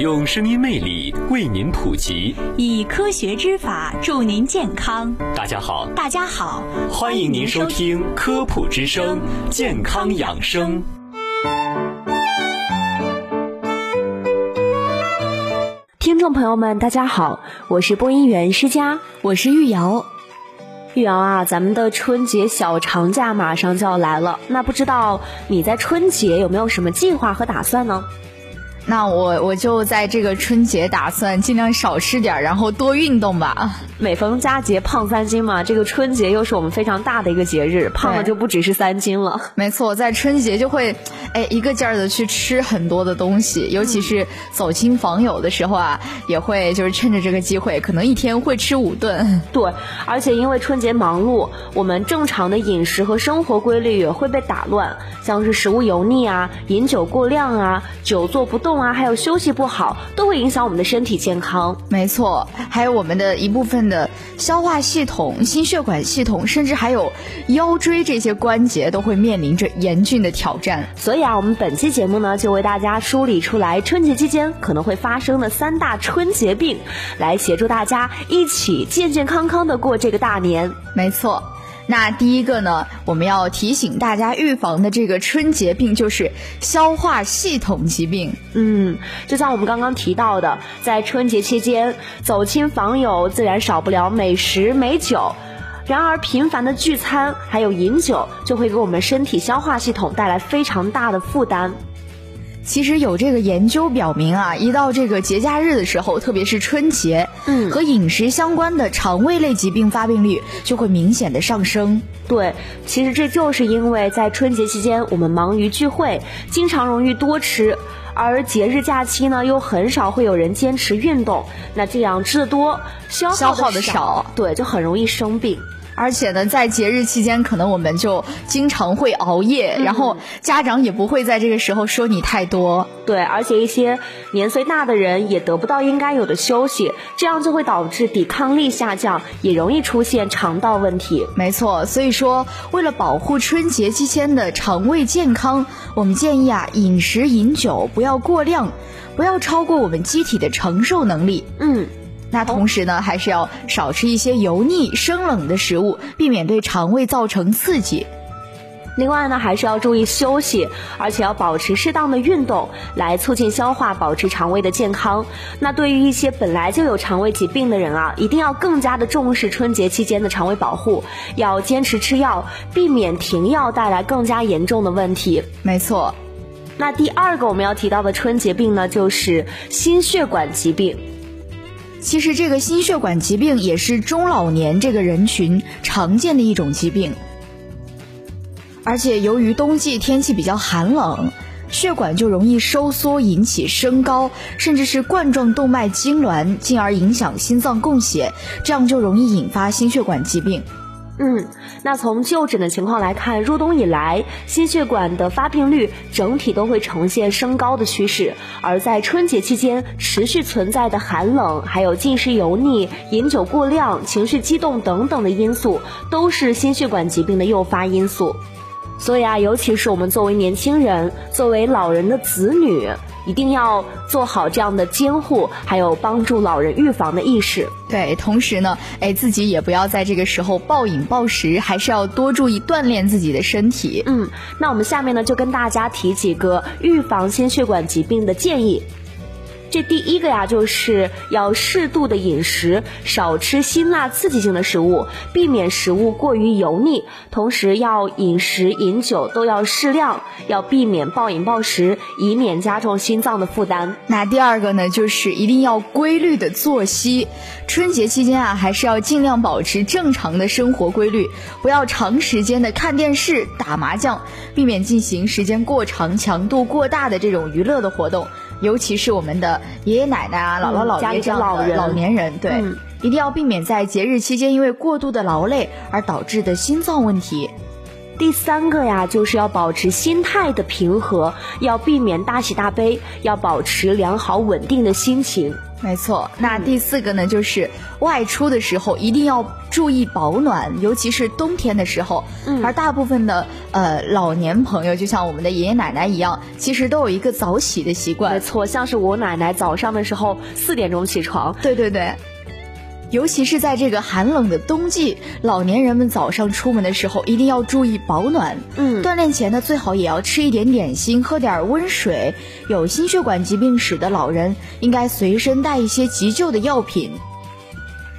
用声音魅力为您普及，以科学之法助您健康。大家好，大家好，欢迎您收听《科普之声》健康养生。听众朋友们，大家好，我是播音员施佳，我是玉瑶。玉瑶啊，咱们的春节小长假马上就要来了，那不知道你在春节有没有什么计划和打算呢？那我我就在这个春节打算尽量少吃点，然后多运动吧。每逢佳节胖三斤嘛，这个春节又是我们非常大的一个节日，胖了就不只是三斤了。没错，在春节就会，哎，一个劲儿的去吃很多的东西，尤其是走亲访友的时候啊，也会就是趁着这个机会，可能一天会吃五顿。对，而且因为春节忙碌，我们正常的饮食和生活规律也会被打乱，像是食物油腻啊、饮酒过量啊、久坐不动啊，还有休息不好，都会影响我们的身体健康。没错，还有我们的一部分。的消化系统、心血管系统，甚至还有腰椎这些关节，都会面临着严峻的挑战。所以啊，我们本期节目呢，就为大家梳理出来春节期间可能会发生的三大春节病，来协助大家一起健健康康的过这个大年。没错。那第一个呢，我们要提醒大家预防的这个春节病就是消化系统疾病。嗯，就像我们刚刚提到的，在春节期间走亲访友，自然少不了美食美酒。然而，频繁的聚餐还有饮酒，就会给我们身体消化系统带来非常大的负担。其实有这个研究表明啊，一到这个节假日的时候，特别是春节，嗯，和饮食相关的肠胃类疾病发病率就会明显的上升。对，其实这就是因为在春节期间我们忙于聚会，经常容易多吃，而节日假期呢又很少会有人坚持运动，那这样吃的多，消耗的少，对，就很容易生病。而且呢，在节日期间，可能我们就经常会熬夜，然后家长也不会在这个时候说你太多。对，而且一些年岁大的人也得不到应该有的休息，这样就会导致抵抗力下降，也容易出现肠道问题。没错，所以说为了保护春节期间的肠胃健康，我们建议啊，饮食饮酒不要过量，不要超过我们机体的承受能力。嗯。那同时呢，还是要少吃一些油腻、生冷的食物，避免对肠胃造成刺激。另外呢，还是要注意休息，而且要保持适当的运动，来促进消化，保持肠胃的健康。那对于一些本来就有肠胃疾病的人啊，一定要更加的重视春节期间的肠胃保护，要坚持吃药，避免停药带来更加严重的问题。没错。那第二个我们要提到的春节病呢，就是心血管疾病。其实这个心血管疾病也是中老年这个人群常见的一种疾病，而且由于冬季天气比较寒冷，血管就容易收缩，引起升高，甚至是冠状动脉痉挛，进而影响心脏供血，这样就容易引发心血管疾病。嗯，那从就诊的情况来看，入冬以来，心血管的发病率整体都会呈现升高的趋势。而在春节期间持续存在的寒冷，还有进食油腻、饮酒过量、情绪激动等等的因素，都是心血管疾病的诱发因素。所以啊，尤其是我们作为年轻人，作为老人的子女。一定要做好这样的监护，还有帮助老人预防的意识。对，同时呢，哎，自己也不要在这个时候暴饮暴食，还是要多注意锻炼自己的身体。嗯，那我们下面呢，就跟大家提几个预防心血管疾病的建议。这第一个呀，就是要适度的饮食，少吃辛辣刺激性的食物，避免食物过于油腻。同时，要饮食饮酒都要适量，要避免暴饮暴食，以免加重心脏的负担。那第二个呢，就是一定要规律的作息。春节期间啊，还是要尽量保持正常的生活规律，不要长时间的看电视、打麻将，避免进行时间过长、强度过大的这种娱乐的活动。尤其是我们的爷爷奶奶啊、姥姥姥爷这样的老年人，对，一定要避免在节日期间因为过度的劳累而导致的心脏问题。第三个呀，就是要保持心态的平和，要避免大喜大悲，要保持良好稳定的心情。没错，那第四个呢，就是外出的时候一定要注意保暖，尤其是冬天的时候。嗯，而大部分的呃老年朋友，就像我们的爷爷奶奶一样，其实都有一个早起的习惯。没错，像是我奶奶早上的时候四点钟起床。对对对。尤其是在这个寒冷的冬季，老年人们早上出门的时候一定要注意保暖。嗯，锻炼前呢，最好也要吃一点点心，喝点温水。有心血管疾病史的老人应该随身带一些急救的药品。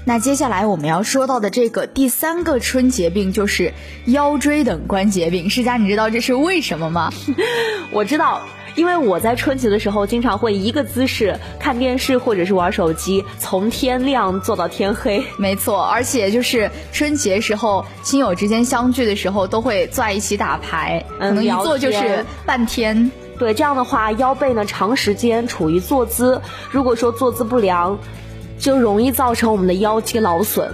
那接下来我们要说到的这个第三个春节病就是腰椎等关节病。世佳，你知道这是为什么吗？我知道。因为我在春节的时候，经常会一个姿势看电视或者是玩手机，从天亮坐到天黑。没错，而且就是春节时候亲友之间相聚的时候，都会坐在一起打牌，可能一坐就是半天。对，这样的话腰背呢长时间处于坐姿，如果说坐姿不良，就容易造成我们的腰肌劳损。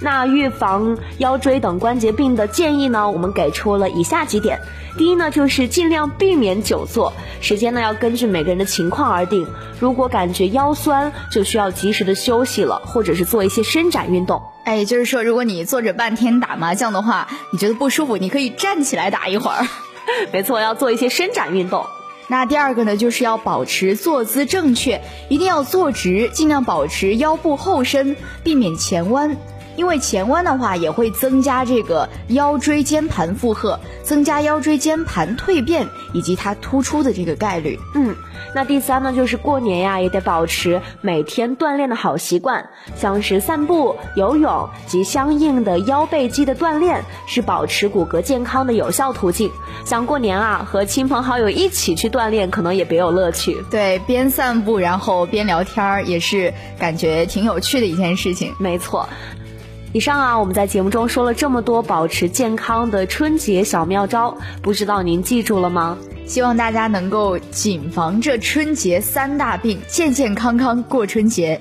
那预防腰椎等关节病的建议呢，我们给出了以下几点。第一呢，就是尽量避免久坐，时间呢要根据每个人的情况而定。如果感觉腰酸，就需要及时的休息了，或者是做一些伸展运动。哎，就是说，如果你坐着半天打麻将的话，你觉得不舒服，你可以站起来打一会儿。没错，要做一些伸展运动。那第二个呢，就是要保持坐姿正确，一定要坐直，尽量保持腰部后伸，避免前弯。因为前弯的话，也会增加这个腰椎间盘负荷，增加腰椎间盘蜕变以及它突出的这个概率。嗯，那第三呢，就是过年呀，也得保持每天锻炼的好习惯，像是散步、游泳及相应的腰背肌的锻炼，是保持骨骼健康的有效途径。像过年啊，和亲朋好友一起去锻炼，可能也别有乐趣。对，边散步然后边聊天儿，也是感觉挺有趣的一件事情。没错。以上啊，我们在节目中说了这么多保持健康的春节小妙招，不知道您记住了吗？希望大家能够谨防这春节三大病，健健康康过春节。